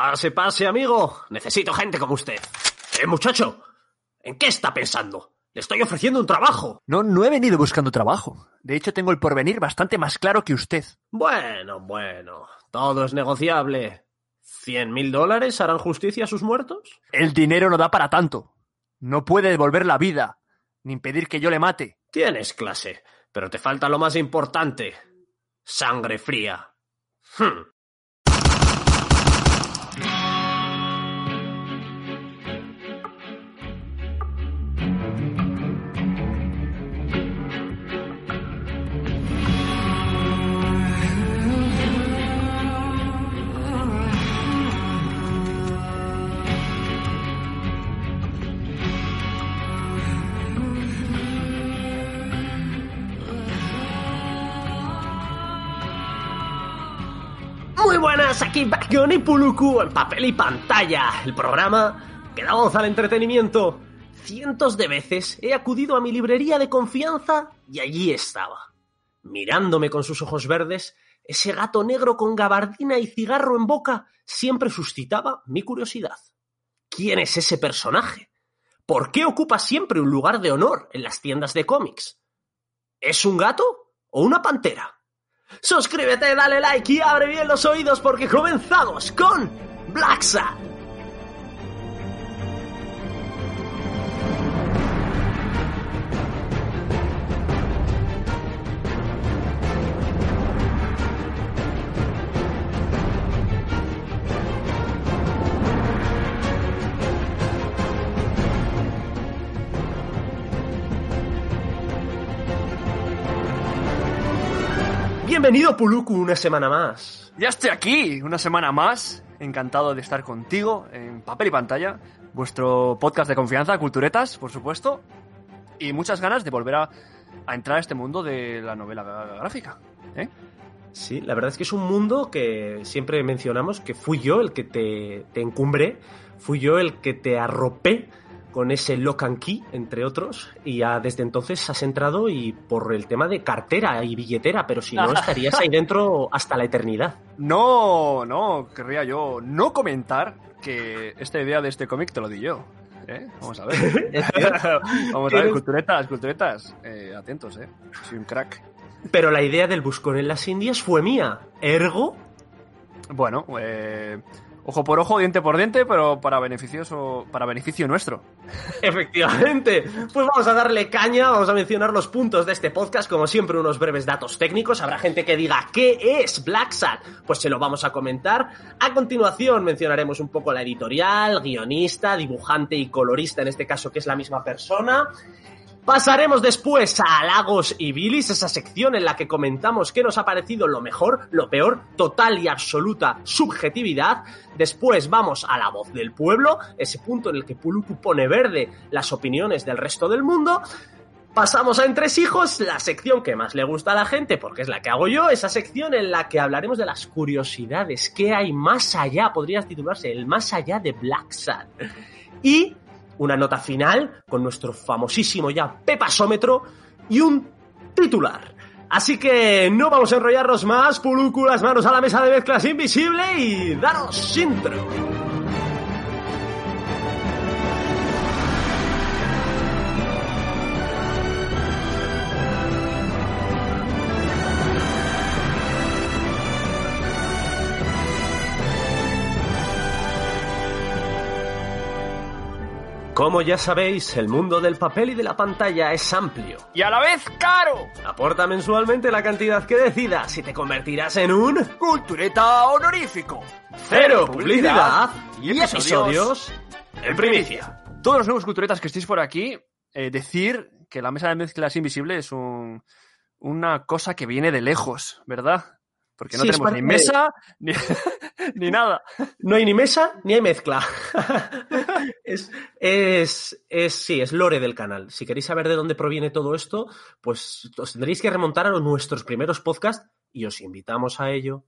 Pase, pase, amigo. Necesito gente como usted. Eh, muchacho, ¿en qué está pensando? Le estoy ofreciendo un trabajo. No, no he venido buscando trabajo. De hecho, tengo el porvenir bastante más claro que usted. Bueno, bueno. Todo es negociable. ¿Cien mil dólares harán justicia a sus muertos? El dinero no da para tanto. No puede devolver la vida, ni impedir que yo le mate. Tienes clase, pero te falta lo más importante. Sangre fría. Hmm. Buenas, aquí Backon y Puluku en papel y pantalla, el programa que da voz al entretenimiento. Cientos de veces he acudido a mi librería de confianza y allí estaba, mirándome con sus ojos verdes, ese gato negro con gabardina y cigarro en boca siempre suscitaba mi curiosidad. ¿Quién es ese personaje? ¿Por qué ocupa siempre un lugar de honor en las tiendas de cómics? ¿Es un gato o una pantera? Suscríbete, dale like y abre bien los oídos porque comenzamos con Black. Bienvenido Puluku una semana más. Ya estoy aquí, una semana más. Encantado de estar contigo en papel y pantalla. Vuestro podcast de confianza, Culturetas, por supuesto. Y muchas ganas de volver a, a entrar a este mundo de la novela gráfica. ¿eh? Sí, la verdad es que es un mundo que siempre mencionamos que fui yo el que te, te encumbré, fui yo el que te arropé con ese lock and key, entre otros, y ya desde entonces has entrado y por el tema de cartera y billetera, pero si no estarías ahí dentro hasta la eternidad. No, no, querría yo no comentar que esta idea de este cómic te lo di yo. ¿eh? Vamos a ver. Vamos a ver, culturetas, culturetas. Eh, atentos, ¿eh? Soy un crack. Pero la idea del buscón en las Indias fue mía. Ergo. Bueno, eh, ojo por ojo, diente por diente, pero para beneficioso, para beneficio nuestro. Efectivamente. Pues vamos a darle caña, vamos a mencionar los puntos de este podcast, como siempre unos breves datos técnicos. Habrá gente que diga ¿qué es Black Sat? Pues se lo vamos a comentar. A continuación mencionaremos un poco la editorial, guionista, dibujante y colorista, en este caso que es la misma persona. Pasaremos después a Lagos y Bilis, esa sección en la que comentamos qué nos ha parecido lo mejor, lo peor, total y absoluta subjetividad. Después vamos a la voz del pueblo, ese punto en el que Puluku pone verde las opiniones del resto del mundo. Pasamos a Entresijos, la sección que más le gusta a la gente, porque es la que hago yo, esa sección en la que hablaremos de las curiosidades, qué hay más allá, podrías titularse el más allá de Black Sad. Y una nota final con nuestro famosísimo ya pepasómetro y un titular. Así que no vamos a enrollarnos más, Puluku, las manos a la mesa de mezclas invisible y daros intro. Como ya sabéis, el mundo del papel y de la pantalla es amplio. Y a la vez caro. Aporta mensualmente la cantidad que decidas y te convertirás en un Cultureta honorífico. cero publicidad y episodios en primicia. Todos los nuevos culturetas que estéis por aquí, eh, decir que la mesa de mezclas invisible es un, una cosa que viene de lejos, ¿verdad? Porque no Sí, tenemos ni mesa ni, ni nada. No hay ni mesa ni hay mezcla. es, es, es, sí, es lore del canal. Si queréis saber de dónde proviene todo esto, pues os tendréis que remontar a nuestros primeros podcasts y os invitamos a ello.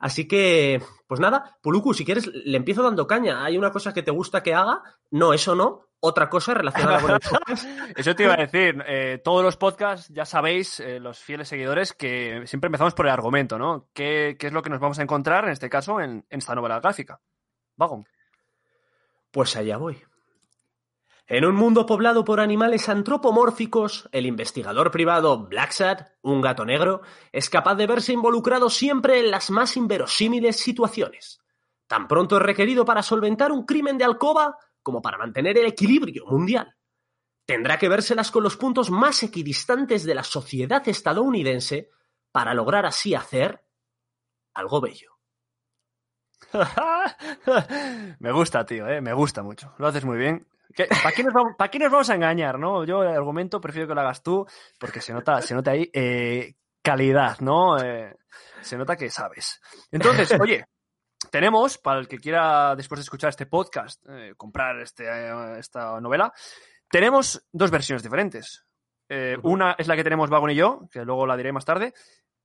Así que, pues nada, Puluku, si quieres, le empiezo dando caña. ¿Hay una cosa que te gusta que haga? No, eso no. Otra cosa relacionada con el podcast. Eso te iba a decir. Eh, todos los podcasts, ya sabéis, eh, los fieles seguidores, que siempre empezamos por el argumento, ¿no? ¿Qué, qué es lo que nos vamos a encontrar, en este caso, en, en esta novela gráfica? Vagon. Pues allá voy. En un mundo poblado por animales antropomórficos, el investigador privado Blacksad, un gato negro, es capaz de verse involucrado siempre en las más inverosímiles situaciones. Tan pronto es requerido para solventar un crimen de alcoba como para mantener el equilibrio mundial. Tendrá que vérselas con los puntos más equidistantes de la sociedad estadounidense para lograr así hacer algo bello. me gusta, tío, ¿eh? me gusta mucho. Lo haces muy bien. ¿Para qué, nos vamos, ¿Para qué nos vamos a engañar, no? Yo el argumento prefiero que lo hagas tú porque se nota, se nota ahí eh, calidad, ¿no? Eh, se nota que sabes. Entonces, oye, tenemos, para el que quiera, después de escuchar este podcast, eh, comprar este, esta novela, tenemos dos versiones diferentes. Eh, una es la que tenemos Vagon y yo, que luego la diré más tarde,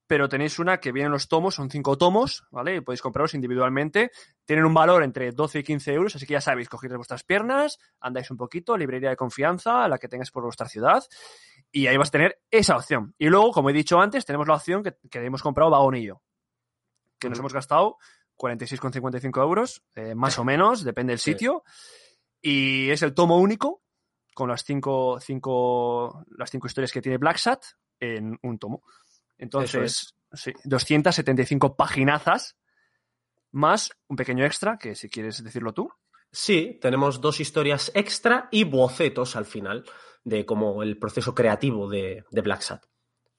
pero tenéis una que vienen los tomos, son cinco tomos, ¿vale? Y podéis comprarlos individualmente. Tienen un valor entre 12 y 15 euros, así que ya sabéis, cogéis vuestras piernas, andáis un poquito, librería de confianza, la que tengáis por vuestra ciudad, y ahí vas a tener esa opción. Y luego, como he dicho antes, tenemos la opción que, que hemos comprado Vagón y yo, que nos hemos gastado 46,55 euros, eh, más o menos, depende del sitio, y es el tomo único, con las cinco, cinco, las cinco historias que tiene Black Sat en un tomo. Entonces, sí, 275 paginazas más un pequeño extra, que si quieres decirlo tú. Sí, tenemos dos historias extra y bocetos al final de como el proceso creativo de, de Black Sat.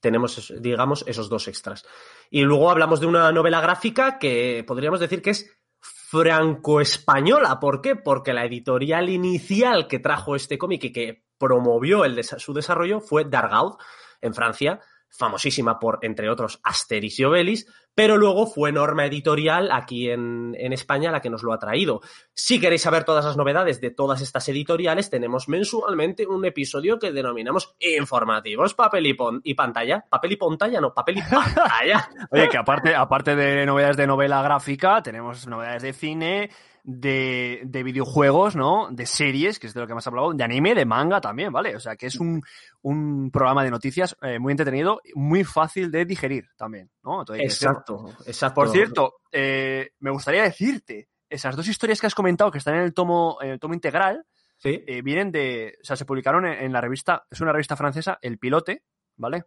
Tenemos, digamos, esos dos extras. Y luego hablamos de una novela gráfica que podríamos decir que es franco-española. ¿Por qué? Porque la editorial inicial que trajo este cómic y que promovió el su desarrollo fue Dargaud, en Francia, famosísima por, entre otros, Asterix y Obelix, pero luego fue Norma Editorial aquí en, en, España la que nos lo ha traído. Si queréis saber todas las novedades de todas estas editoriales, tenemos mensualmente un episodio que denominamos informativos papel y, pon y pantalla. Papel y pantalla, no, papel y pantalla. Oye, que aparte, aparte de novedades de novela gráfica, tenemos novedades de cine, de, de, videojuegos, ¿no? De series, que es de lo que hemos hablado, de anime, de manga también, ¿vale? O sea, que es un, un programa de noticias eh, muy entretenido, muy fácil de digerir también, ¿no? exacto, exacto. Por cierto, eh, me gustaría decirte, esas dos historias que has comentado que están en el tomo, en el tomo integral, ¿Sí? eh, vienen de, o sea, se publicaron en, en la revista, es una revista francesa, El Pilote, ¿vale?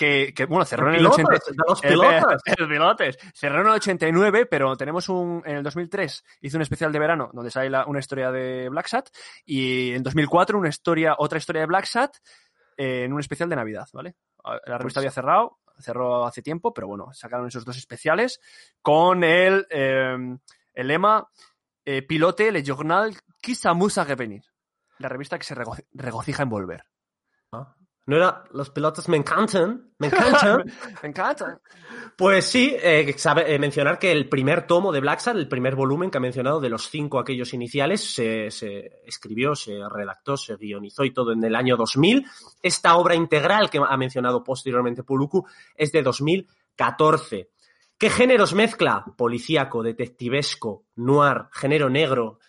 Que, que, bueno, cerró en el 89. Los pilotes. El, el, pilotes. Cerró en el 89, pero tenemos un. En el 2003 hizo un especial de verano donde sale la, una historia de Black Sat. Y en 2004 una historia, otra historia de Black Sat eh, en un especial de Navidad, ¿vale? La revista pues... había cerrado, cerró hace tiempo, pero bueno, sacaron esos dos especiales con el, eh, el lema eh, Pilote, le journal qui s'amuse à revenir. La revista que se rego regocija en volver. No era los pilotos me encantan, me encantan. me encantan. Pues sí, eh, sabe, eh, mencionar que el primer tomo de Black el primer volumen que ha mencionado de los cinco aquellos iniciales, se, se, escribió, se redactó, se guionizó y todo en el año 2000. Esta obra integral que ha mencionado posteriormente Puluku es de 2014. ¿Qué géneros mezcla? Policíaco, detectivesco, noir, género negro,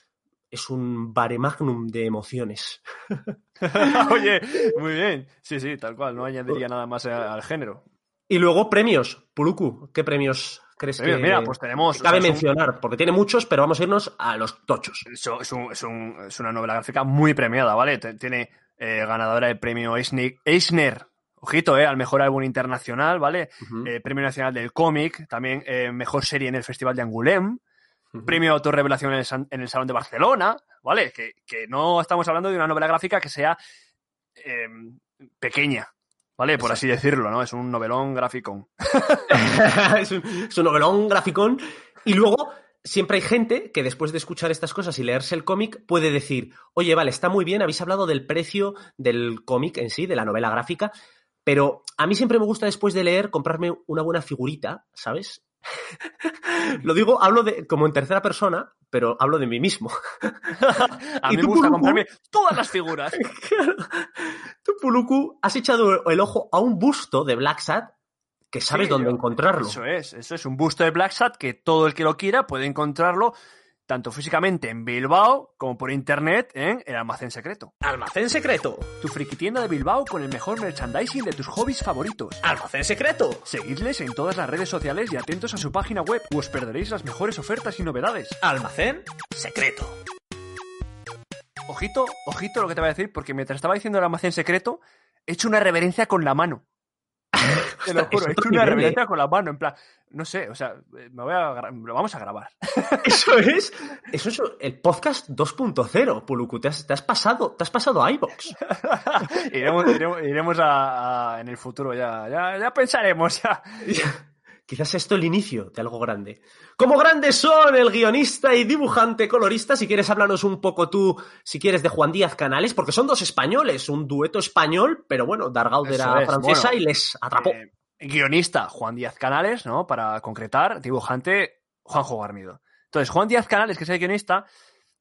es un baremagnum de emociones. Oye, muy bien. Sí, sí, tal cual. No añadiría nada más al género. Y luego premios. Puluku, ¿qué premios crees premios, que mira, pues tenemos, cabe o sea, mencionar? Un... Porque tiene muchos, pero vamos a irnos a los tochos. Es, un, es, un, es una novela gráfica muy premiada, ¿vale? Tiene eh, ganadora del premio Eisner, Eisner Ojito, eh, al mejor álbum internacional, ¿vale? Uh -huh. eh, premio nacional del cómic, también eh, mejor serie en el Festival de Angoulême, Uh -huh. Premio Autorrevelación en el, en el, Salón de Barcelona, ¿vale? Que, que, no estamos hablando de una novela gráfica que sea eh, pequeña, ¿vale? Por Exacto. así decirlo, ¿no? Es un novelón graficón. es, un, es, un, novelón graficón. Y luego, siempre hay gente que después de escuchar estas cosas y leerse el cómic puede decir, oye, vale, está muy bien, habéis hablado del precio del cómic en sí, de la novela gráfica, pero a mí siempre me gusta después de leer comprarme una buena figurita, ¿sabes? Lo digo, hablo de como en tercera persona, pero hablo de mí mismo. a mí me gusta Puluku, comprarme todas las figuras. tú, Puluku, has echado el ojo a un busto de Black Sat que sabes Sí, dónde yo- encontrarlo. Eso es, eso es un busto de Black Sat que todo el que lo quiera puede encontrarlo tanto físicamente en Bilbao como por internet en el almacén secreto. Almacén secreto. Tu friki tienda de Bilbao con el mejor merchandising de tus hobbies favoritos. Almacén secreto. Seguidles en todas las redes sociales y atentos a su página web o os perderéis las mejores ofertas y novedades. Almacén secreto. Ojito, ojito lo que te voy a decir, porque mientras estaba diciendo el almacén secreto, he hecho una reverencia con la mano. Te lo juro, es he una nivel, reverencia con la mano, en plan, no sé, o sea, me voy a, lo vamos a grabar. Eso es, eso es el podcast 2.0, Puluku. Te has, te has pasado, te has pasado a iVox. iremos iremos, iremos a, a- en el futuro, ya, ya, ya pensaremos, ya. Quizás esto el inicio de algo grande. Como grandes son el guionista y dibujante colorista, si quieres háblanos un poco tú, si quieres, de Juan Díaz Canales, porque son dos españoles, un dueto español, pero bueno, Dargaud era es, francesa bueno. y les atrapó. Eh, guionista Juan Díaz Canales, ¿no? Para concretar, dibujante Juanjo Guarnido. Entonces, Juan Díaz Canales, que es el guionista,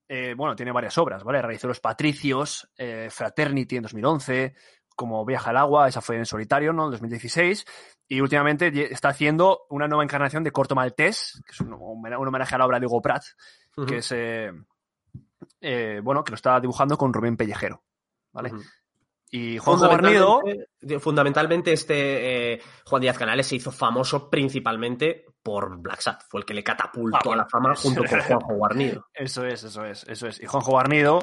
eh, bueno, tiene varias obras, ¿vale? Realizó Los Patricios, eh, Fraternity en 2011, como Viaja al Agua, esa fue en solitario, ¿no? En 2016. Y últimamente está haciendo una nueva encarnación de Corto Maltés, que es un, un homenaje a la obra de Hugo Pratt, que es, eh, eh, bueno, que lo está dibujando con Rubén Pellejero, ¿vale? Y Juanjo Guarnido... Fundamentalmente- este eh, Juan Díaz Canales se hizo famoso principalmente por Black Sat. Fue el que le catapultó Ah, bueno, a la fama junto con Juanjo Guarnido. Eso es, eso es, eso es. Y Juanjo Barnido,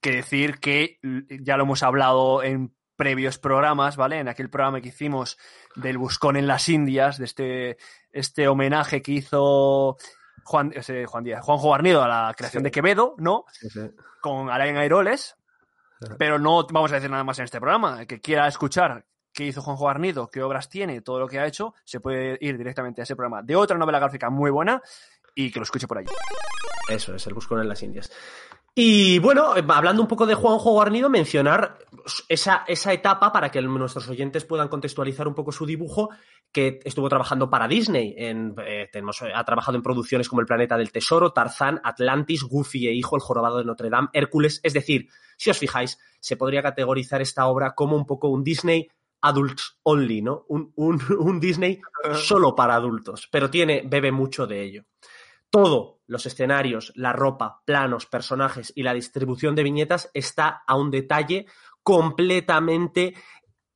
que decir que ya lo hemos hablado en previos programas, ¿vale? En aquel programa que hicimos del Buscón en las Indias, de este, este homenaje que hizo Juan, ese Juan Díaz, Juanjo Barnido a la creación Sí. de Quevedo, ¿no? Sí, sí. Con Alain Airoles, pero no vamos a decir nada más en este programa. El que quiera escuchar qué hizo Juanjo Barnido, qué obras tiene, todo lo que ha hecho, se puede ir directamente a ese programa de otra novela gráfica muy buena y que lo escuche por ahí. Eso es, el Buscón en las Indias. Y bueno, eh, hablando un poco de Juanjo Guarnido, mencionar esa, esa etapa para que el- nuestros oyentes puedan contextualizar un poco su dibujo, que estuvo trabajando para Disney. En, eh, tenemos, eh, ha trabajado en producciones como El Planeta del Tesoro, Tarzán, Atlantis, Goofy e Hijo, El Jorobado de Notre Dame, Hércules. Es decir, si os fijáis, se podría categorizar esta obra como un poco un Disney adults only, ¿no? Un, un, un Disney solo para adultos, pero tiene, bebe mucho de ello todo, los escenarios, la ropa, planos, personajes y la distribución de viñetas está a un detalle completamente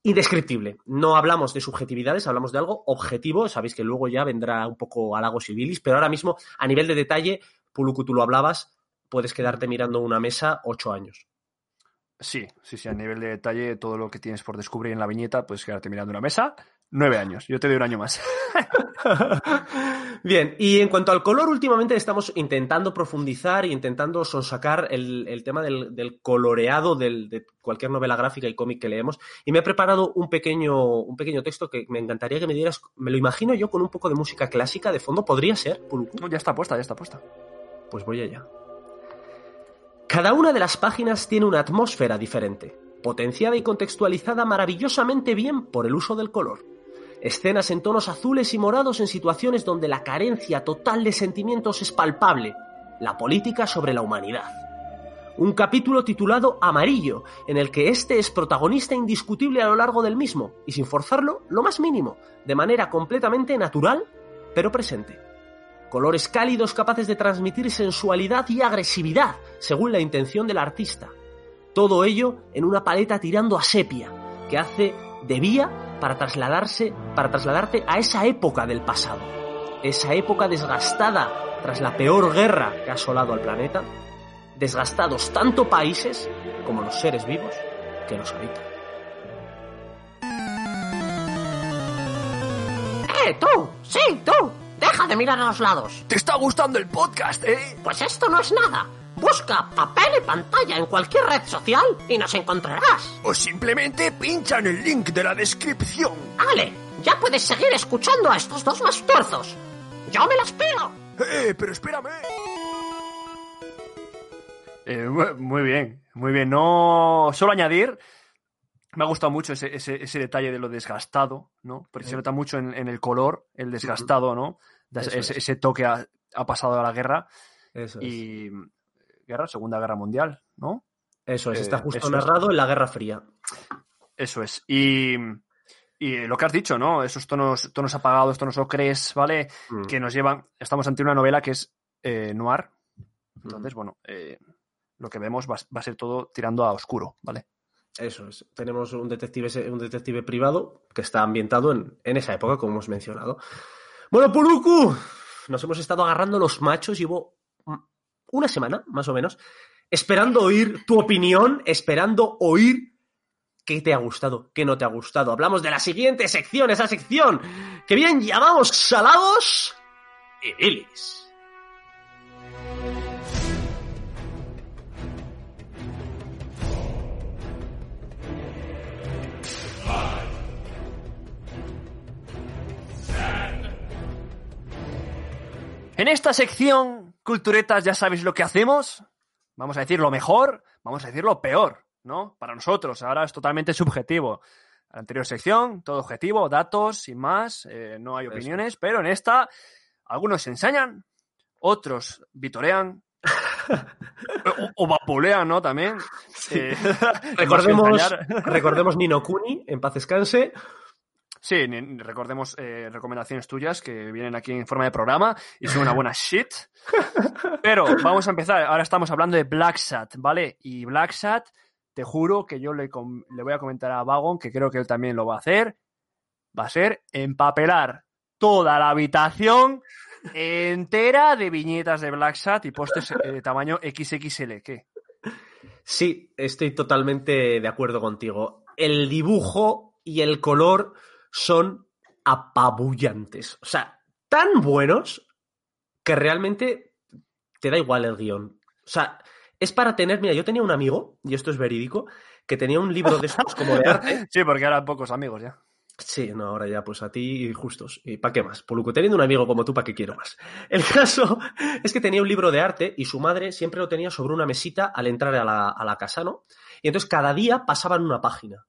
indescriptible. No hablamos de subjetividades, hablamos de algo objetivo. Sabéis que luego ya vendrá un poco halagos y bilis, pero ahora mismo, a nivel de detalle, Puluku, tú lo hablabas, puedes quedarte mirando una mesa ocho años. Sí, sí, sí, a nivel de detalle, todo lo que tienes por descubrir en la viñeta, puedes quedarte mirando una mesa. Nueve años, yo te doy un año más. Bien, y en cuanto al color, últimamente estamos intentando profundizar e intentando sonsacar el, el tema del, del coloreado del- de cualquier novela gráfica y cómic que leemos. Y me he preparado un pequeño, un pequeño texto que me encantaría que me dieras. Me lo imagino yo con un poco de música clásica de fondo. ¿Podría ser, Puluku? No, ya está puesta, ya está puesta. Pues voy allá. Cada una de las páginas tiene una atmósfera diferente, potenciada y contextualizada maravillosamente bien por el uso del color. Escenas en tonos azules y morados en situaciones donde la carencia total de sentimientos es palpable, la política sobre la humanidad. Un capítulo titulado Amarillo, en el que este es protagonista indiscutible a lo largo del mismo, y sin forzarlo lo más mínimo, de manera completamente natural, pero presente colores cálidos capaces de transmitir sensualidad y agresividad, según la intención del artista. Todo ello en una paleta tirando a sepia, que hace de vía para trasladarse, para trasladarte a esa época del pasado, esa época desgastada tras la peor guerra que ha asolado al planeta, desgastados tanto países como los seres vivos que los habitan. ¡Eh, tú! ¡Sí, tú! ¡Deja de mirar a los lados! ¿Te está gustando el podcast, eh? Pues esto no es nada. Busca papel y pantalla en cualquier red social y nos encontrarás. O simplemente pincha en el link de la descripción. Ale, ya puedes seguir escuchando a estos dos mastuerzos. ¡Yo me las pido! ¡Eh, pero espérame! Eh, mu- muy bien, muy bien. No, solo añadir, me ha gustado mucho ese, ese, ese detalle de lo desgastado, ¿no? Porque se nota mucho en, en el color, el desgastado, ¿no? Ese, es. ese toque ha, ha pasado a la guerra Eso es. Guerra, Segunda Guerra Mundial, ¿no? Eso es, está eh, justo es. narrado en la Guerra Fría. Eso es. Y Y lo que has dicho, ¿no? Esos tonos, tonos apagados, tonos ocres, ¿vale? Mm. Que nos llevan. Estamos ante una novela que es eh, noir. Entonces, bueno, eh, lo que vemos va, va a ser todo tirando a oscuro, ¿vale? Eso es. Tenemos un detective, un detective privado que está ambientado en, en esa época, como hemos mencionado. Bueno, Puruku, nos hemos estado agarrando los machos. Llevo mm, una semana, más o menos, esperando oír tu opinión, esperando oír qué te ha gustado, qué no te ha gustado. Hablamos de la siguiente sección, esa sección que bien llamamos salados y bilis. En esta sección, culturetas, ya sabéis lo que hacemos. Vamos a decir lo mejor, vamos a decir lo peor, ¿no? Para nosotros, ahora es totalmente subjetivo. La anterior sección, todo objetivo, datos, sin más, eh, no hay Eso. opiniones, pero en esta, algunos se ensañan, otros vitorean, o, o vapulean, ¿no? También. Eh, Recordemos, recordemos Nino Kuni, en paz descanse. Sí, recordemos eh, recomendaciones tuyas que vienen aquí en forma de programa y son una buena shit. Pero vamos a empezar. Ahora estamos hablando de Black Sat, ¿vale? Y Black Sat, te juro que yo le voy a comentar a Vagon, que creo que él también lo va a hacer. Va a ser empapelar toda la habitación entera de viñetas de Black Sat y postes eh, de tamaño XXL. ¿Qué? Sí, estoy totalmente de acuerdo contigo. El dibujo y el color son apabullantes. O sea, tan buenos que realmente te da igual el guion. O sea, es para tener. Mira, yo tenía un amigo, y esto es verídico, que tenía un libro de estos como de arte. Sí, porque ahora pocos amigos ya. Sí, no, ahora ya pues a ti justos. ¿Y para qué más? Poluco, teniendo un amigo como tú, ¿para qué quiero más? El caso es que tenía un libro de arte y su madre siempre lo tenía sobre una mesita al entrar a la, a la casa, ¿no? Y entonces cada día pasaban una página.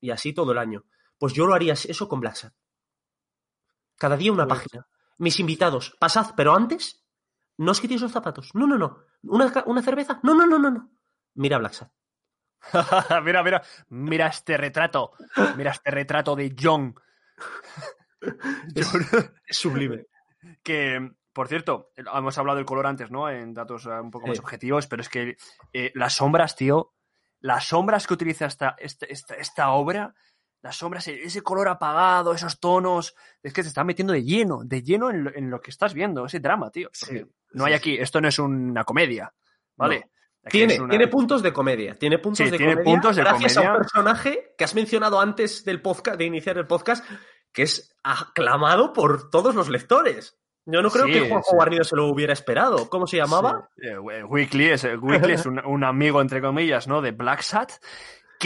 Y así todo el año. Pues yo lo haría eso con Black. Cada día una Pues- página. Mis invitados, pasad, pero antes, no os quitéis los zapatos. No, no, no. ¿Una, una cerveza? No, no, no, no, no. Mira Black mira, mira, mira este retrato. Mira este retrato de John. Es sublime. que, por cierto, hemos hablado del color antes, ¿no? En datos eh, un poco más Sí. objetivos, pero es que eh, las sombras, tío, las sombras que utiliza esta, esta, esta, esta obra, las sombras, e- ese color apagado, esos tonos, es que te está metiendo de lleno, de lleno en lo, en lo que estás viendo, ese drama, tío. Sí, no sí, hay aquí, esto no es una comedia, ¿vale? Tiene, una- tiene puntos de comedia. Tiene puntos Sí, de tiene comedia. puntos de gracias a un personaje que has mencionado antes del podcast, de iniciar el podcast, que es aclamado por todos los lectores. Yo no creo Sí, que Juanjo sí. Guarnido se lo hubiera esperado. ¿Cómo se llamaba? Eh, we- Weekly es, eh, Weekly es un, un amigo, entre comillas, ¿no? De Black Sat,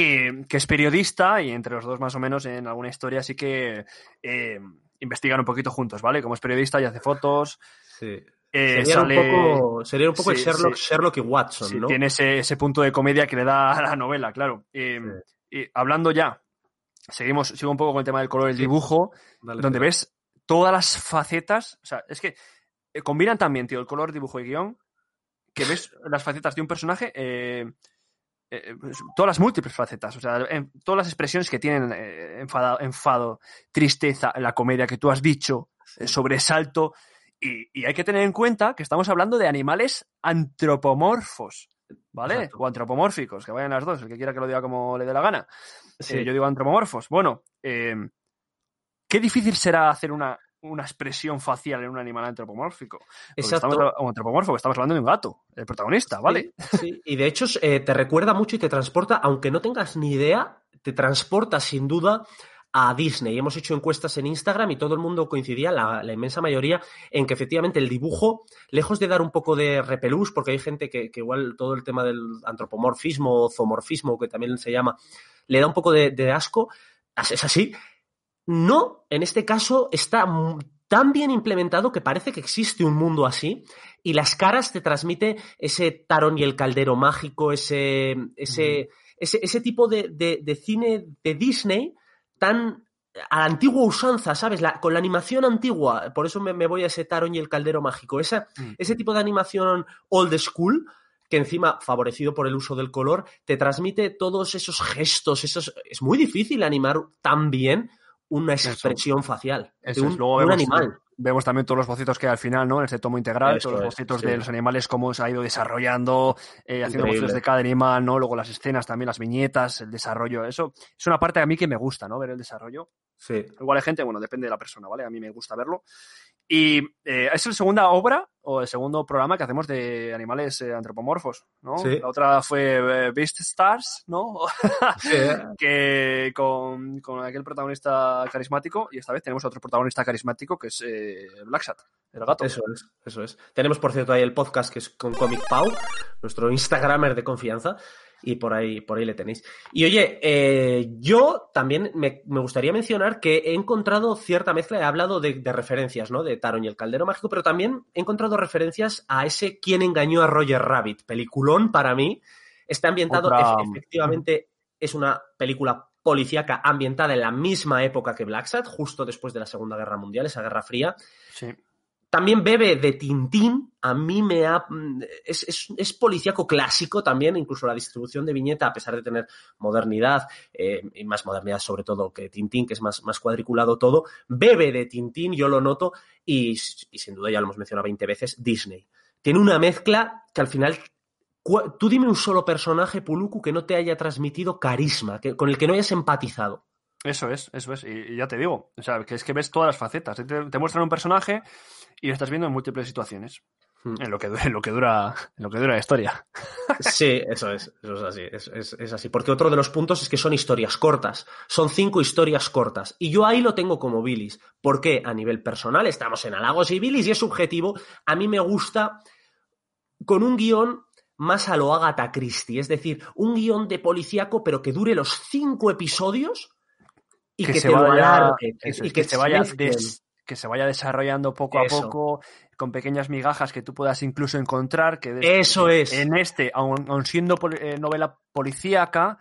que, que es periodista y entre los dos, más o menos, en alguna historia sí que eh, investigan un poquito juntos, ¿vale? Como es periodista y hace fotos. Sí. eh, sería, sale- un poco, sería un poco Sí, el Sherlock, sí. Sherlock y Watson, sí, ¿no? tiene ese, ese punto de comedia que le da a la novela, claro. Eh, y hablando ya, seguimos, sigo un poco con el tema del color del Sí. dibujo, Dale, donde ves todas las facetas. O sea, es que eh, combinan también, tío, el color, dibujo y guion, que ves las facetas de un personaje, eh, eh, pues, todas las múltiples facetas, o sea, en- todas las expresiones que tienen eh, enfado, enfado, tristeza, la comedia que tú has dicho, eh, sobresalto. Y, y hay que tener en cuenta que estamos hablando de animales antropomorfos, ¿vale? Exacto. O antropomórficos, que vayan las dos, el que quiera que lo diga como le dé la gana. Sí. Eh, yo digo antropomorfos. Bueno, eh, qué difícil será hacer una, una expresión facial en un animal antropomórfico. Exacto. Estamos, antropomorfo, estamos hablando de un gato, el protagonista, ¿vale? Sí, sí. Y de hecho eh, te recuerda mucho y te transporta, aunque no tengas ni idea, te transporta sin duda a Disney. Hemos hecho encuestas en Instagram y todo el mundo coincidía, la, la inmensa mayoría, en que efectivamente el dibujo, lejos de dar un poco de repelús, porque hay gente que, que igual todo el tema del antropomorfismo o zoomorfismo, que también se llama, le da un poco de, de asco, es así. No, en este caso está tan bien implementado que parece que existe un mundo así y las caras te transmite ese tarón y el caldero mágico, ese, ese, ese, ese tipo de, de- de cine de Disney tan a la antigua usanza, ¿sabes? La- con la animación antigua, por eso me, me voy a ese tarón y el caldero mágico, esa, Mm. ese tipo de animación old school que encima, favorecido por el uso del color, te transmite todos esos gestos, esos... Es muy difícil animar tan bien una expresión facial Eso de es. un, Luego de un vemos, animal. vemos también todos los bocetos que hay al final, ¿no? En este tomo integral, Eso todos los es, bocetos sí. de los animales, cómo se ha ido desarrollando, eh, haciendo bocetos de cada animal, ¿no? Luego las escenas también, las viñetas, el desarrollo. Eso es una parte a mí que me gusta, ¿no? Ver el desarrollo. Sí. Igual hay gente, bueno, depende de la persona, ¿vale? A mí me gusta verlo. Y eh, es la segunda obra o el segundo programa que hacemos de animales eh, antropomorfos, ¿no? Sí. La otra fue eh, Beast Stars, ¿no? Sí, que con, con aquel protagonista carismático y esta vez tenemos otro protagonista carismático que es eh, Blacksat, el gato. Eso es, eso es. Tenemos, por cierto, ahí el podcast que es con Comic Pau, nuestro Instagramer de confianza, y por ahí, por ahí le tenéis. Y oye, eh, yo también me, me gustaría mencionar que he encontrado cierta mezcla, he hablado de, de referencias, ¿no? De Taron y el Caldero Mágico, pero también he encontrado referencias a ese Quién engañó a Roger Rabbit, peliculón para mí. Está ambientado, Otra- efectivamente, es una película policíaca ambientada en la misma época que Black Sat, justo después de la Segunda Guerra Mundial, esa Guerra Fría. Sí. También bebe de Tintín. A mí me ha. Es, es, es policíaco clásico también, incluso la distribución de viñeta, a pesar de tener modernidad, eh, y más modernidad sobre todo que Tintín, que es más, más cuadriculado todo. Bebe de Tintín, yo lo noto, y, sin duda ya lo hemos mencionado 20 veces, Disney. Tiene una mezcla que al final. Tú dime un solo personaje, Puluku, que no te haya transmitido carisma, que, con el que no hayas empatizado. Eso es, eso es. Y, ya te digo, o sea, que es que ves todas las facetas. Te muestran un personaje y lo estás viendo en múltiples situaciones. Hmm. En lo que, en lo que dura, en lo que dura la historia. Sí, eso es, eso es así, es, es- es así. Porque otro de los puntos es que son historias cortas, son cinco historias cortas. Y yo ahí lo tengo como bilis. Porque a nivel personal estamos en halagos y bilis y es subjetivo. A mí me gusta con un guion más a lo Agatha Christie, es decir, un guion de policíaco pero que dure los cinco episodios y que, se te lo vaya, alargue, eso y que, se vaya mezclen. des- que se vaya desarrollando poco a poco, con pequeñas migajas que tú puedas incluso encontrar. Que Eso es. En este, aun, aun siendo eh, novela policíaca,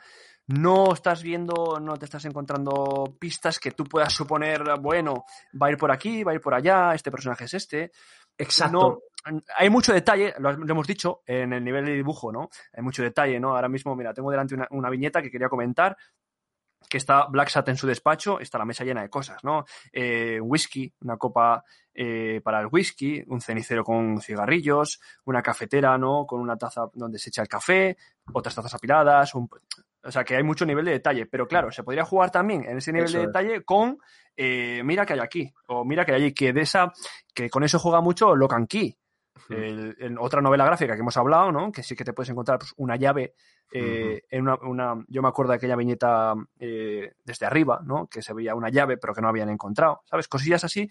no estás viendo, no te estás encontrando pistas que tú puedas suponer, bueno, va a ir por aquí, va a ir por allá, este personaje es este. Exacto. No, hay mucho detalle, lo, lo hemos dicho, en el nivel de dibujo, ¿no? Hay mucho detalle, ¿no? Ahora mismo, mira, tengo delante una, una viñeta que quería comentar, que está Black Sat en su despacho, está la mesa llena de cosas, ¿no? Eh, whisky, una copa eh, para el whisky, un cenicero con cigarrillos, una cafetera, ¿no? Con una taza donde se echa el café, otras tazas apiladas, un- o sea que hay mucho nivel de detalle, pero claro, se podría jugar también en ese nivel Eso de es. detalle con eh, mira que hay aquí, o mira que hay allí, que de esa, que con eso juega mucho Locan Key, el- en otra novela gráfica que hemos hablado, ¿no? Que sí que te puedes encontrar pues, una llave eh, en una, una- Yo me acuerdo de aquella viñeta eh, desde arriba, ¿no? Que se veía una llave, pero que no habían encontrado, ¿sabes? Cosillas así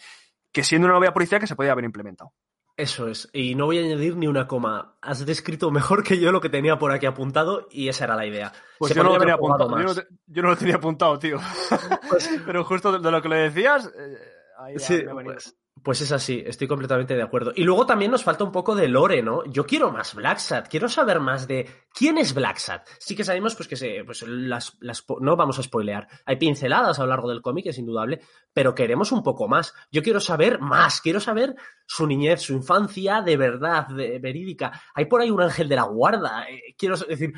que siendo una novela policial que se podía haber implementado. Eso es, y no voy a añadir ni una coma. Has descrito mejor que yo lo que tenía por aquí apuntado y esa era la idea. Pues yo no, lo tenía apuntado, yo, no, más. te- yo no lo tenía apuntado, tío. pero justo de, de lo que le decías, eh, ahí Sí, me ha venido. pues, pues es así, estoy completamente de acuerdo. Y luego también nos falta un poco de lore, ¿no? Yo quiero más Black Sat, quiero saber más de quién es Black. Sí que sabemos pues que se, pues las, las, no vamos a spoilear. Hay pinceladas a lo largo del cómic, es indudable, pero queremos un poco más. Yo quiero saber más, quiero saber su niñez, su infancia de verdad, de, verídica. Hay por ahí un ángel de la guarda. eh, quiero decir,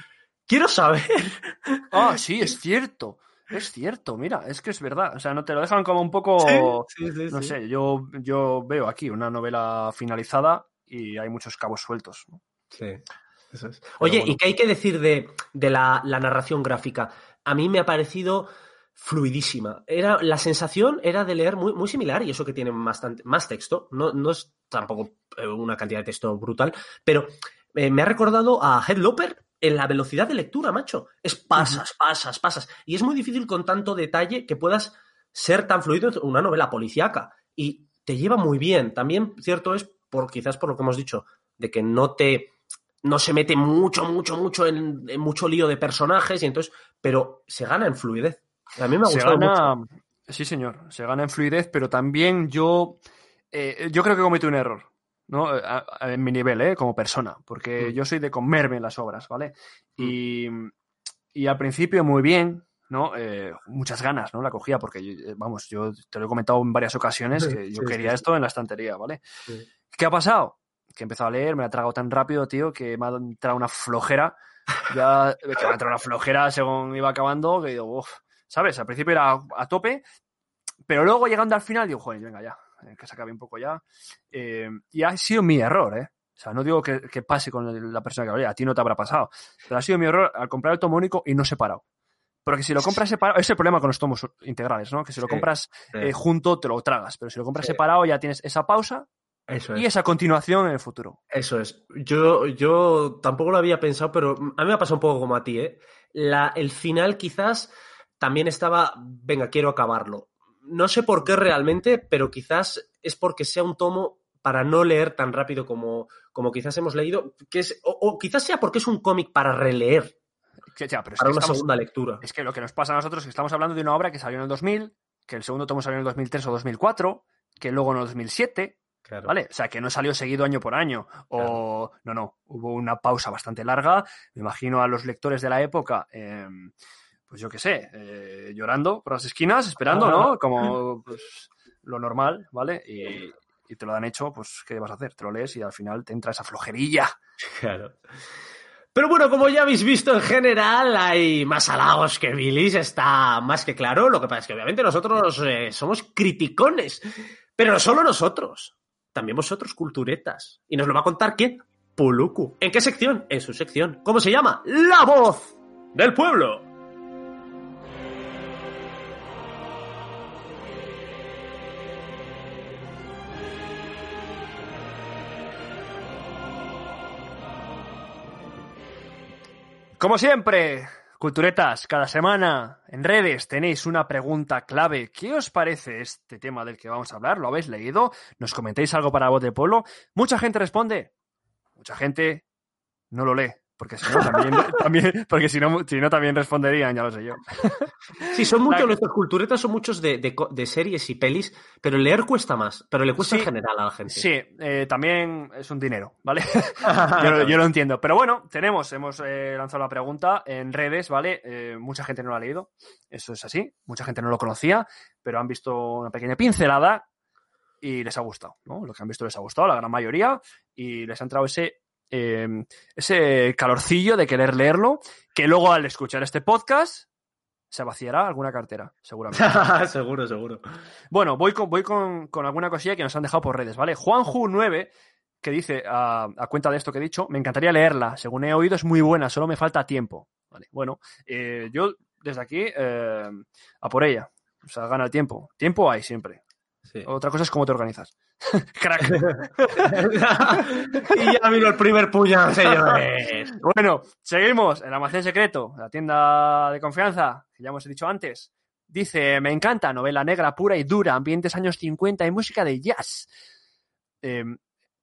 quiero saber. Ah, sí, es cierto. Es cierto, mira, es que es verdad. O sea, no te lo dejan como un poco. Sí, sí, no sé, yo, yo veo aquí una novela finalizada y hay muchos cabos sueltos. ¿no? Sí, eso es. Oye, bueno. ¿y qué hay que decir de, de la, la narración gráfica? A mí me ha parecido fluidísima. Era, la sensación era de leer muy, muy similar, y eso que tiene bastante, más texto, no, no es tampoco eh, una cantidad de texto brutal, pero eh, me ha recordado a Headloper en la velocidad de lectura, macho. Es pasas, pasas, pasas. Y es muy difícil con tanto detalle que puedas ser tan fluido en una novela policíaca. Y te lleva muy bien. También, cierto es, por quizás por lo que hemos dicho, de que no te. No se mete mucho, mucho, mucho en, en mucho lío de personajes, y entonces. Pero se gana en fluidez. A mí me ha Se gustado gana. mucho. Sí, señor, se gana en fluidez, pero también yo. eh, yo creo que cometí un error. ¿No? A- a- en mi nivel, ¿eh? Como persona, porque Mm. yo soy de comerme las obras, ¿vale? Y, y al principio muy bien, ¿no? Eh, muchas ganas, ¿no? La cogía porque, eh, vamos, yo te lo he comentado en varias ocasiones Sí, que yo sí, quería sí, esto en la estantería, ¿vale? ¿Qué ha pasado? Que he empezado a leer, me ha tragado tan rápido, tío, que me ha entrado una flojera. Ya, que me ha entrado una flojera según iba acabando, que digo, uff, ¿sabes? Al principio era a tope Pero luego llegando al final digo, joder, venga ya, eh, que se acabe un poco ya. Eh, y ha sido mi error, ¿eh? O sea, no digo que, que pase con la persona que hablé, a ti no te habrá pasado. Pero ha sido mi error al comprar el tomo único y no separado. Porque si lo compras separado, es el problema con los tomos integrales, ¿no? Que si lo Sí, compras sí. eh, junto te lo tragas, pero si lo compras Sí. separado ya tienes esa pausa Eso y esa continuación en el futuro. Eso es. Yo, yo tampoco lo había pensado, pero a mí me ha pasado un poco como a ti, ¿eh? La, el final quizás también estaba, venga, quiero acabarlo. No sé por qué realmente, pero quizás es porque sea un tomo para no leer tan rápido como, como quizás hemos leído, que es, o, o quizás sea porque es un cómic para releer, Que, ya, pero es para que una estamos- segunda lectura. Es que lo que nos pasa a nosotros es que estamos hablando de una obra que salió en el 2000, que el segundo tomo salió en el 2003 o 2004, que luego en el 2007, Claro. ¿vale? O sea, que no salió seguido año por año. O, no, no, hubo una pausa bastante larga. Me imagino a los lectores de la época, eh, pues yo qué sé, eh, llorando por las esquinas, esperando, ¿no? Como pues, lo normal, ¿vale? Y, y te lo han hecho, pues, ¿qué vas a hacer? Te lo lees y al final te entra esa flojerilla. Claro. Pero bueno, como ya habéis visto en general, hay más halagos que bilis, está más que claro. Lo que pasa es que obviamente nosotros eh, somos criticones, pero no solo nosotros, también vosotros, culturetas. Y nos lo va a contar quién? Puluku. ¿En qué sección? En su sección. ¿Cómo se llama? La voz del pueblo. Como siempre, culturetas, cada semana en redes tenéis una pregunta clave. ¿Qué os parece este tema del que vamos a hablar? ¿Lo habéis leído? ¿Nos comentáis algo para voz de pueblo? Mucha gente responde. Mucha gente no lo lee. Porque si no, también, también- porque si no, si no, también responderían, ya lo sé yo. Sí, son muchos, nuestros culturetas son muchos de, de series y pelis, pero leer cuesta más, pero le cuesta Sí. en general a la gente. Sí, eh, también es un dinero, ¿vale? yo, lo- yo lo entiendo. Pero bueno, tenemos, hemos eh, lanzado la pregunta en redes, ¿vale? Eh, mucha gente no lo ha leído, eso es así, mucha gente no lo conocía, pero han visto una pequeña pincelada y les ha gustado, ¿no? Lo que han visto les ha gustado, la gran mayoría, y les ha entrado ese, eh, ese calorcillo de querer leerlo, que luego al escuchar este podcast se vaciará alguna cartera, seguramente. seguro, seguro. Bueno, voy con, voy con, con alguna cosilla que nos han dejado por redes, ¿vale? Juanju9, que dice, a, a cuenta de esto que he dicho, me encantaría leerla. Según he oído, es muy buena, solo me falta tiempo. Vale, bueno, eh, yo desde aquí eh, a por ella. O sea, gana el tiempo. Tiempo hay siempre. Sí. Otra cosa es cómo te organizas. Crack. y ya vino el primer puñal, señores. Bueno, seguimos. El almacén secreto, la tienda de confianza, que ya hemos dicho antes. Dice, me encanta, novela negra pura y dura, ambientes años 50 y música de jazz. Eh,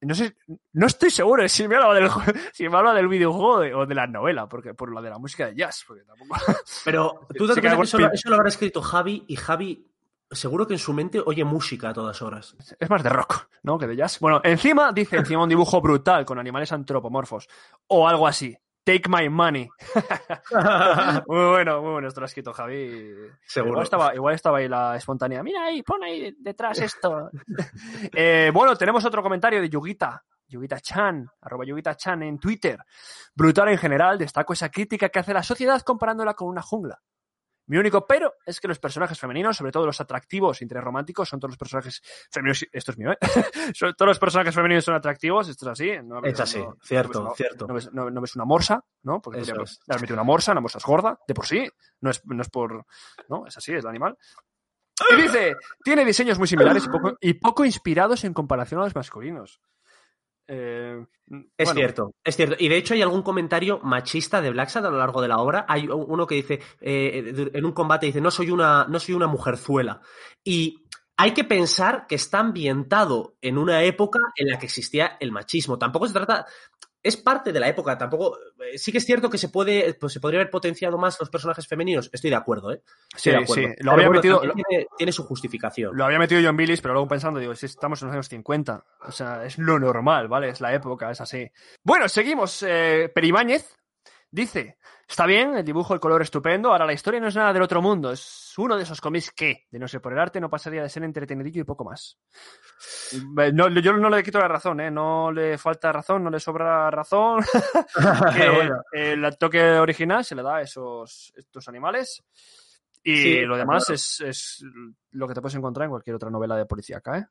no sé, no estoy seguro si me habla del, si me habla del videojuego de- o de la novela, porque por la de la música de jazz, porque tampoco. Pero tú Sí date que que eso, lo- eso lo habrá escrito Javi y Javi seguro que en su mente oye música a todas horas. Es más de rock, ¿no? Que de jazz. Bueno, encima dice encima un dibujo brutal con animales antropomorfos o algo así. Take my money. Muy bueno, muy bueno. Esto lo ha escrito Javi. Seguro. Igual estaba, igual estaba ahí la espontánea. Mira ahí, pon ahí detrás esto. Eh, bueno, tenemos otro comentario de Yugita. Yugita Chan, arroba Yugita Chan en Twitter. Brutal en general, destaco esa crítica que hace la sociedad comparándola con una jungla. Mi único pero es que los personajes femeninos, sobre todo los atractivos e interrománticos, son todos los personajes femeninos. Esto es mío, ¿eh? Todos los personajes femeninos son atractivos, esto es así. No, Es así, no- cierto, no ves una- cierto. No ves, no- no ves una morsa, ¿no? Porque es. haber metido una morsa, una morsa es gorda, de por sí. No es, no es por. No, es así, es el animal. Y dice: tiene diseños muy similares y poco, y poco inspirados en comparación a los masculinos. Eh, Es bueno, cierto, es cierto. Y de hecho hay algún comentario machista de Blacksad a lo largo de la obra. Hay uno que dice, eh, en un combate dice, no soy una, no soy una mujerzuela. Y hay que pensar que está ambientado en una época en la que existía el machismo. Tampoco se trata, es parte de la época, tampoco, eh, sí que es cierto que se puede, pues se podría haber potenciado más los personajes femeninos. Estoy de acuerdo, ¿eh? Sí, Estoy de acuerdo. sí. Lo Pero había bueno, metido- Tiene, tiene su justificación. Lo había metido John Billis, pero luego pensando, digo, si estamos en los años 50. O sea, es lo normal, ¿vale? Es la época, es así. Bueno, seguimos. Eh, Peribáñez dice: Está bien, el dibujo, el color estupendo. Ahora la historia no es nada del otro mundo. Es uno de esos cómics que, de no ser por el arte, no pasaría de ser entretenidillo y poco más. Eh, No, yo no le quito la razón, ¿eh? No le falta razón, no le sobra razón. que Bueno. el toque original se le da a esos, estos animales. Y Sí, lo demás claro. es, es lo que te puedes encontrar en cualquier otra novela de policía acá, ¿eh?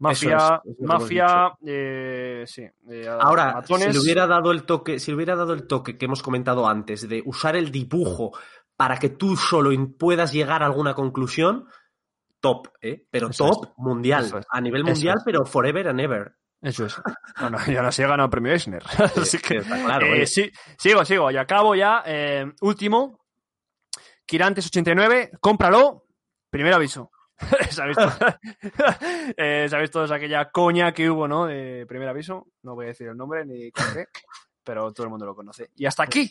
Mafia, es, mafia, eh, sí. eh, Ahora, matones. si le hubiera dado el toque, si le hubiera dado el toque que hemos comentado antes de usar el dibujo para que tú solo puedas llegar a alguna conclusión, top, ¿eh? Pero Eso top es. mundial, Eso a nivel mundial, es. pero forever and ever. Eso es. Bueno, y ahora sí he ganado el premio Eisner. Así que, está claro, ¿eh? sí, sigo, sigo. Y acabo ya. eh, último. Kirantes89, cómpralo. Primer aviso. ¿Sabéis todos, eh, ¿Sabéis aquella coña que hubo, no? De primer aviso. No voy a decir el nombre ni con qué, pero todo el mundo lo conoce. Y hasta aquí.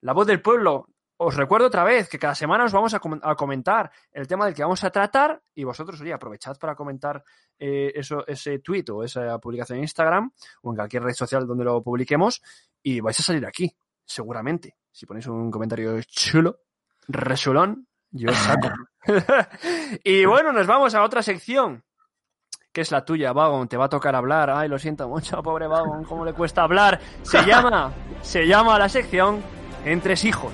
La voz del pueblo. Os recuerdo otra vez que cada semana os vamos a, com- a comentar el tema del que vamos a tratar y vosotros, oye, aprovechad para comentar eh, eso, ese tweet o esa publicación en Instagram o en cualquier red social donde lo publiquemos y vais a salir aquí, seguramente. Si ponéis un comentario chulo, resolón, yo os saco. y bueno, nos vamos a otra sección, que es la tuya, Vagon. Te va a tocar hablar. Ay, lo siento mucho, pobre Vagon, cómo le cuesta hablar. Se llama, se llama la sección Entre hijos.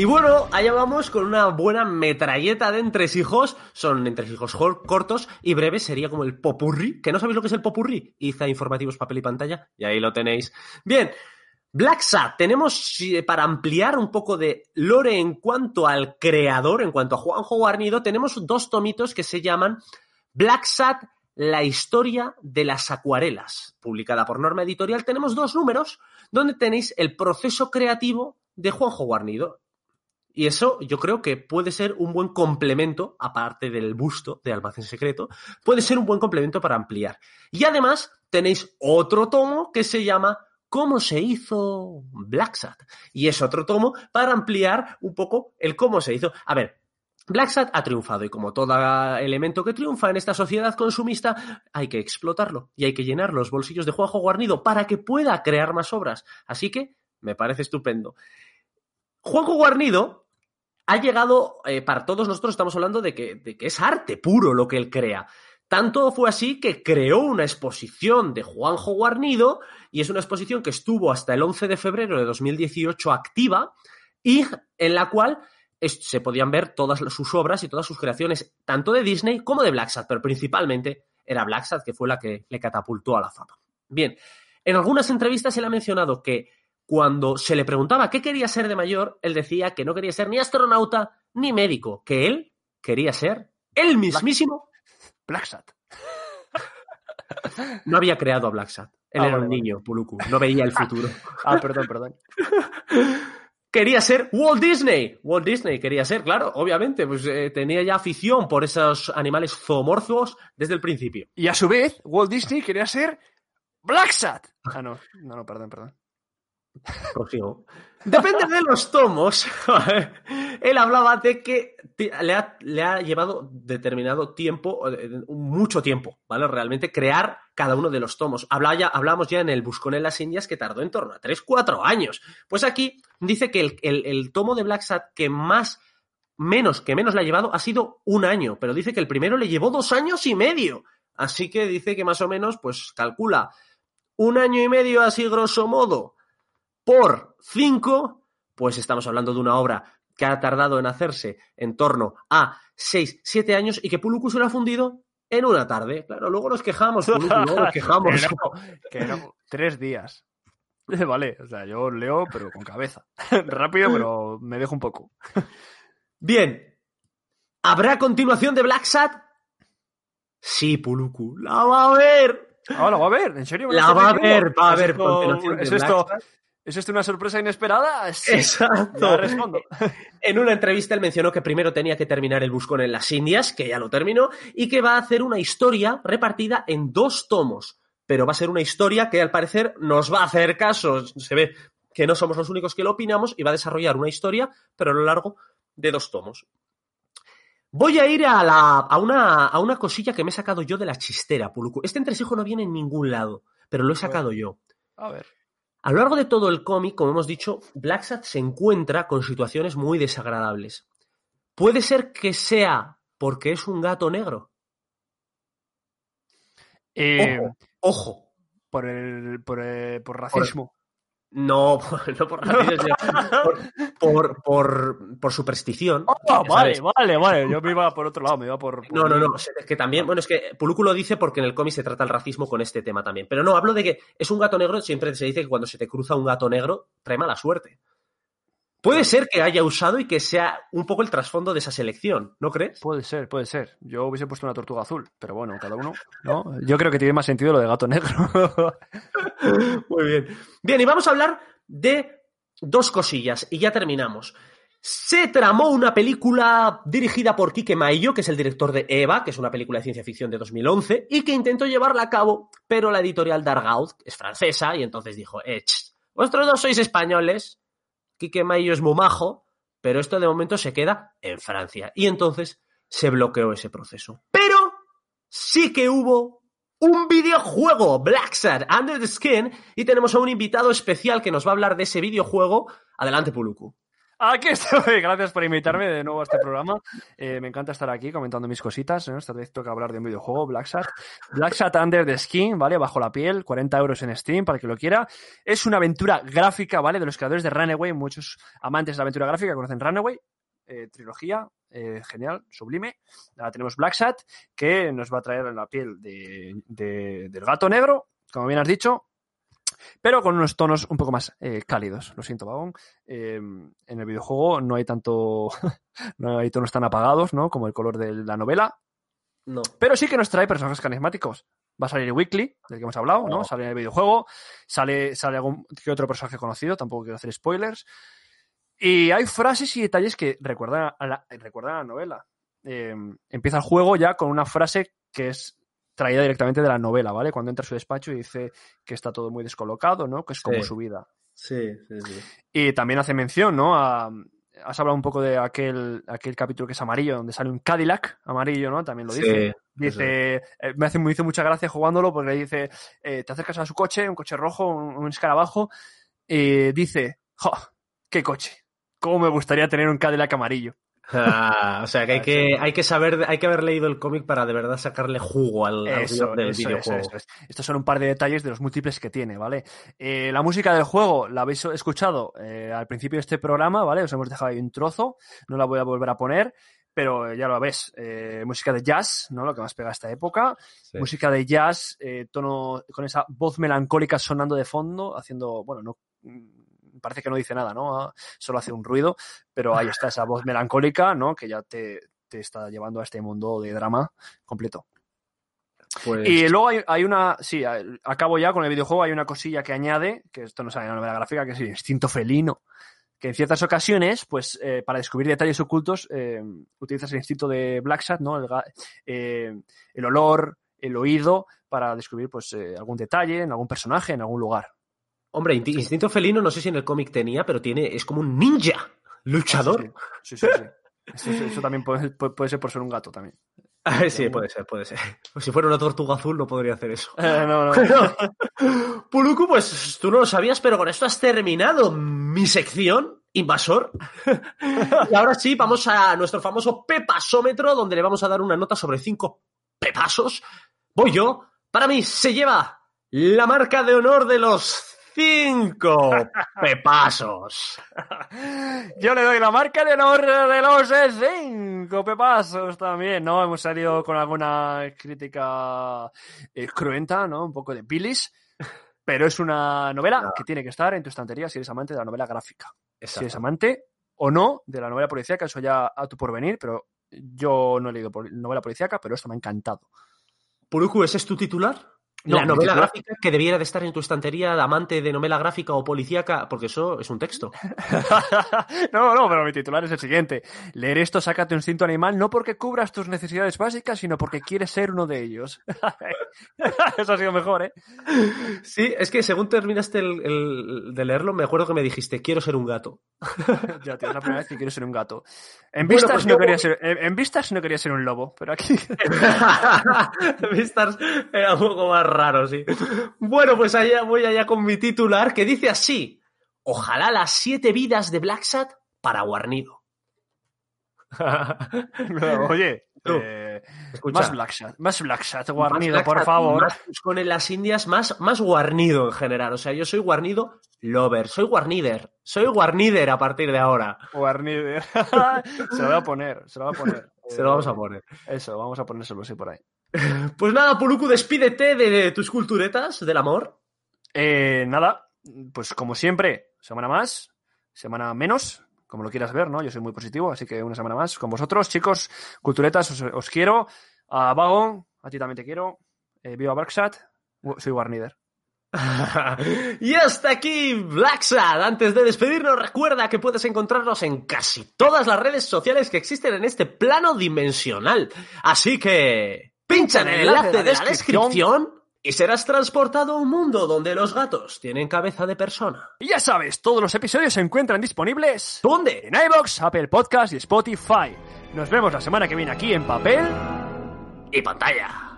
Y bueno, allá vamos con una buena metralleta de entresijos. Son entresijos cortos y breves. Sería como el popurrí. ¿Que no sabéis lo que es el popurrí? Iza Informativos Papel y Pantalla. Y ahí lo tenéis. Bien. Black Sat, tenemos para ampliar un poco de lore en cuanto al creador, en cuanto a Juanjo Guarnido, tenemos dos tomitos que se llaman Black Sat, la historia de las acuarelas, publicada por Norma Editorial. Tenemos dos números donde tenéis el proceso creativo de Juanjo Guarnido. Y eso yo creo que puede ser un buen complemento, aparte del busto de Almacén Secreto, puede ser un buen complemento para ampliar. Y además tenéis otro tomo que se llama ¿Cómo se hizo Black Sat? Y es otro tomo para ampliar un poco el cómo se hizo. A ver, Black Sat ha triunfado y como todo elemento que triunfa en esta sociedad consumista, hay que explotarlo y hay que llenar los bolsillos de Juanjo Guarnido para que pueda crear más obras. Así que me parece estupendo. Juanjo Guarnido ha llegado, eh, para todos nosotros estamos hablando de que, de que es arte puro lo que él crea. Tanto fue así que creó una exposición de Juanjo Guarnido y es una exposición que estuvo hasta el 11 de febrero de 2018 activa y en la cual se podían ver todas sus obras y todas sus creaciones, tanto de Disney como de Black Sat, pero principalmente era Black que fue la que le catapultó a la fama. Bien, en algunas entrevistas él ha mencionado que cuando se le preguntaba qué quería ser de mayor, él decía que no quería ser ni astronauta ni médico, que él quería ser el mismísimo. Black Sat. No había creado a Black Sat. Él Ah, era vale, un vale. niño, Puluku. No veía el futuro. Ah, perdón, perdón. quería ser Walt Disney. Walt Disney quería ser, claro, obviamente. Pues eh, tenía ya afición por esos animales zoomorfos desde el principio. Y a su vez, Walt Disney quería ser Black Sat. Ah, no, no, no, perdón, perdón. Depende de los tomos. Él hablaba de que le ha, le ha llevado determinado tiempo, eh, mucho tiempo, ¿vale? Realmente crear cada uno de los tomos. Hablaba ya, en el Buscón en las Indias que tardó en torno a 3-4 años. Pues aquí dice que el, el- el tomo de Black Sat que más, menos, que menos le ha llevado ha sido un año, pero dice que el primero le llevó dos años y medio. Así que dice que más o menos, pues calcula un año y medio así grosso modo por 5, pues estamos hablando de una obra que ha tardado en hacerse en torno a 6, 7 años y que Puluku se lo ha fundido en una tarde. Claro, luego nos quejamos, Puluku, luego nos quejamos. que, no, que no, tres días. Vale, o sea, yo leo, pero con cabeza. Rápido, pero me dejo un poco. Bien, ¿habrá continuación de Black Sat? Sí, Puluku, la va a ver. Ah, la va a ver, ¿en serio? La va a ver, va a ¿Es ver esto- continuación de ¿Es esto. ¿Es esto una sorpresa inesperada? Sí, Exacto. respondo. En una entrevista él mencionó que primero tenía que terminar el buscón en las Indias, que ya lo terminó, y que va a hacer una historia repartida en dos tomos. Pero va a ser una historia que al parecer nos va a hacer caso. Se ve que no somos los únicos que lo opinamos y va a desarrollar una historia, pero a lo largo de dos tomos. Voy a ir a, la, a, una, a una cosilla que me he sacado yo de la chistera, Puluku. Este entresijo no viene en ningún lado, pero lo he sacado yo. A ver. A lo largo de todo el cómic, como hemos dicho, Black Sat se encuentra con situaciones muy desagradables. Puede ser que sea porque es un gato negro. Eh, Ojo, ojo. por, el, por, el- por racismo. No, no por por, por, por, por superstición. Ah, vale, vale, vale. Yo me iba por otro lado, me iba por. por- No, no, no. Es que también, bueno, es que Puluku lo dice porque en el cómic se trata el racismo con este tema también. Pero no, hablo de que es un gato negro, siempre se dice que cuando se te cruza un gato negro, trae mala suerte. Puede ser que haya usado y que sea un poco el trasfondo de esa selección, ¿no crees? Puede ser, puede ser. Yo hubiese puesto una tortuga azul, pero bueno, cada uno, ¿no? Yo creo que tiene más sentido lo de gato negro. Muy bien. Bien, y vamos a hablar de dos cosillas y ya terminamos. Se tramó una película dirigida por Quique Maillo, que es el director de Eva, que es una película de ciencia ficción de 2011, y que intentó llevarla a cabo, pero la editorial Dargaud es francesa, y entonces dijo, eh, ch, vosotros dos sois españoles, Quique Maillo es muy majo, pero esto de momento se queda en Francia. Y entonces se bloqueó ese proceso. Pero sí que hubo un videojuego, Black Sad Under the Skin, y tenemos a un invitado especial que nos va a hablar de ese videojuego. Adelante, Puluku. Aquí estoy, gracias por invitarme de nuevo a este programa. Eh, me encanta estar aquí comentando mis cositas. ¿no? Esta vez toca hablar de un videojuego, Black Sat. Black Under the Skin, ¿vale? Bajo la piel, 40 euros en Steam para que lo quiera. Es una aventura gráfica, ¿vale? De los creadores de Runaway. Muchos amantes de la aventura gráfica conocen Runaway. eh, trilogía, eh, genial, sublime. Ahora tenemos Black Sat, que nos va a traer la piel de- del gato negro, como bien has dicho, pero con unos tonos un poco más eh, cálidos. Lo siento, Vagón. Eh, en el videojuego no hay tanto. no hay tonos tan apagados, ¿no? Como el color de la novela. No. Pero sí que nos trae personajes carismáticos. Va a salir Weekly, del que hemos hablado, ¿no? Sale en el videojuego. Sale, sale algún que otro personaje conocido, tampoco quiero hacer spoilers. Y hay frases y detalles que recuerdan a la, recuerdan a la novela. Eh, empieza el juego ya con una frase que es traída directamente de la novela, ¿vale? Cuando entra a su despacho y dice que está todo muy descolocado, ¿no? Que es como Sí. su vida. Sí, sí, sí. Y también hace mención, ¿no? A, has hablado un poco de aquel, aquel capítulo que es amarillo, donde sale un Cadillac amarillo, ¿no? También lo dice. Dice, eh, me, hace, me hizo mucha gracia jugándolo porque dice, eh, te acercas a su coche, un coche rojo, un, un escarabajo, y dice, ¡jo! ¡Qué coche! ¿Cómo me gustaría tener un Cadillac amarillo? Ah, o sea que hay que, hay que saber, hay que haber leído el cómic para de verdad sacarle jugo al, Eso, del eso, videojuego. eso. Estos son un par de detalles de los múltiples que tiene, ¿vale? Eh, la música del juego la habéis escuchado eh, al principio de este programa, ¿vale? Os hemos dejado ahí un trozo, no la voy a volver a poner, pero ya lo ves. eh, música de jazz, ¿no? Lo que más pega a esta época. Sí. Música de jazz, eh, tono con esa voz melancólica sonando de fondo, haciendo, bueno, no parece que no dice nada, ¿no? Ah, Solo hace un ruido, pero ahí está esa voz melancólica, ¿no? Que ya te, te está llevando a este mundo de drama completo. Pues, Y luego hay, hay una, sí, acabo ya con el videojuego, hay una cosilla que añade, que esto no sale en la novela gráfica, que es el instinto felino, que en ciertas ocasiones, pues eh, para descubrir detalles ocultos, eh, utilizas el instinto de Black Sat, ¿no? El, eh, el olor, el oído, para descubrir pues algún detalle en algún personaje, en algún lugar. Hombre, instinto felino, no sé si en el cómic tenía, pero tiene, es como un ninja, luchador. Sí, sí, sí. sí. Eso, eso también puede, puede- ser por ser un gato también. Ah, sí, puede ser, puede ser. Pues si fuera una tortuga azul no podría hacer eso. Eh, no, no. Puluku, pues tú no lo sabías, pero con esto has terminado mi sección, invasor. y ahora sí, vamos a nuestro famoso pepasómetro, donde le vamos a dar una nota sobre cinco pepasos. Voy yo. Para mí se lleva la marca de honor de los cinco pepasos. Yo le doy la marca de honor de los cinco pepasos también, ¿no? Hemos salido con alguna crítica eh, cruenta, ¿no? Un poco de bilis. Pero es una novela que tiene que estar en tu estantería si eres amante de la novela gráfica. Si eres amante o no de la novela policíaca, eso ya a tu porvenir, pero yo no he leído novela policíaca, pero esto me ha encantado. Puluku, ¿ese es tu titular? No, la novela titular- gráfica que debiera de estar en tu estantería de amante de novela gráfica o policíaca, porque eso es un texto. no, no, pero mi titular es el siguiente. Leer esto saca tu instinto animal no porque cubras tus necesidades básicas, sino porque quieres ser uno de ellos. Eso ha sido mejor, ¿eh? Sí, es que según terminaste el, el- de leerlo, me acuerdo que me dijiste, quiero ser un gato. ya, tío, es la primera vez que quiero ser un gato. En Bueno, vistas pues no yo- quería ser, en, en vistas no quería ser un lobo, pero aquí. Vistas era un poco más raro, sí. Bueno, pues allá voy allá con mi titular que dice así. Ojalá las siete vidas de Black Sat para Guarnido. Oye, eh, más Black más Black Shot guarnido, Más por favor. Más con en las Indias, más, más guarnido en general. O sea, yo soy guarnido lover, soy guarnider. Soy guarnider a partir de ahora. Guarnido. se lo voy a poner, se lo voy a poner. Se lo vamos a poner. Eso, vamos a ponérselo así por ahí. Pues nada, Puluku, despídete de, tus culturetas del amor. Eh, nada, pues como siempre, semana más, semana menos, como lo quieras ver, ¿no? Yo soy muy positivo, así que una semana más con vosotros, chicos, culturetas, os, os quiero. A Vago, a ti también te quiero. Eh, viva Barksat, soy Warnider. y hasta aquí Blacksad. Antes de despedirnos, recuerda que puedes encontrarnos en casi todas las redes sociales que existen en este plano dimensional. Así que pincha en el enlace de la descripción y serás transportado a un mundo donde los gatos tienen cabeza de persona. Y ya sabes, todos los episodios se encuentran disponibles ¿Dónde? en iBox, Apple Podcast y Spotify. Nos vemos la semana que viene aquí en papel. Y pantalla.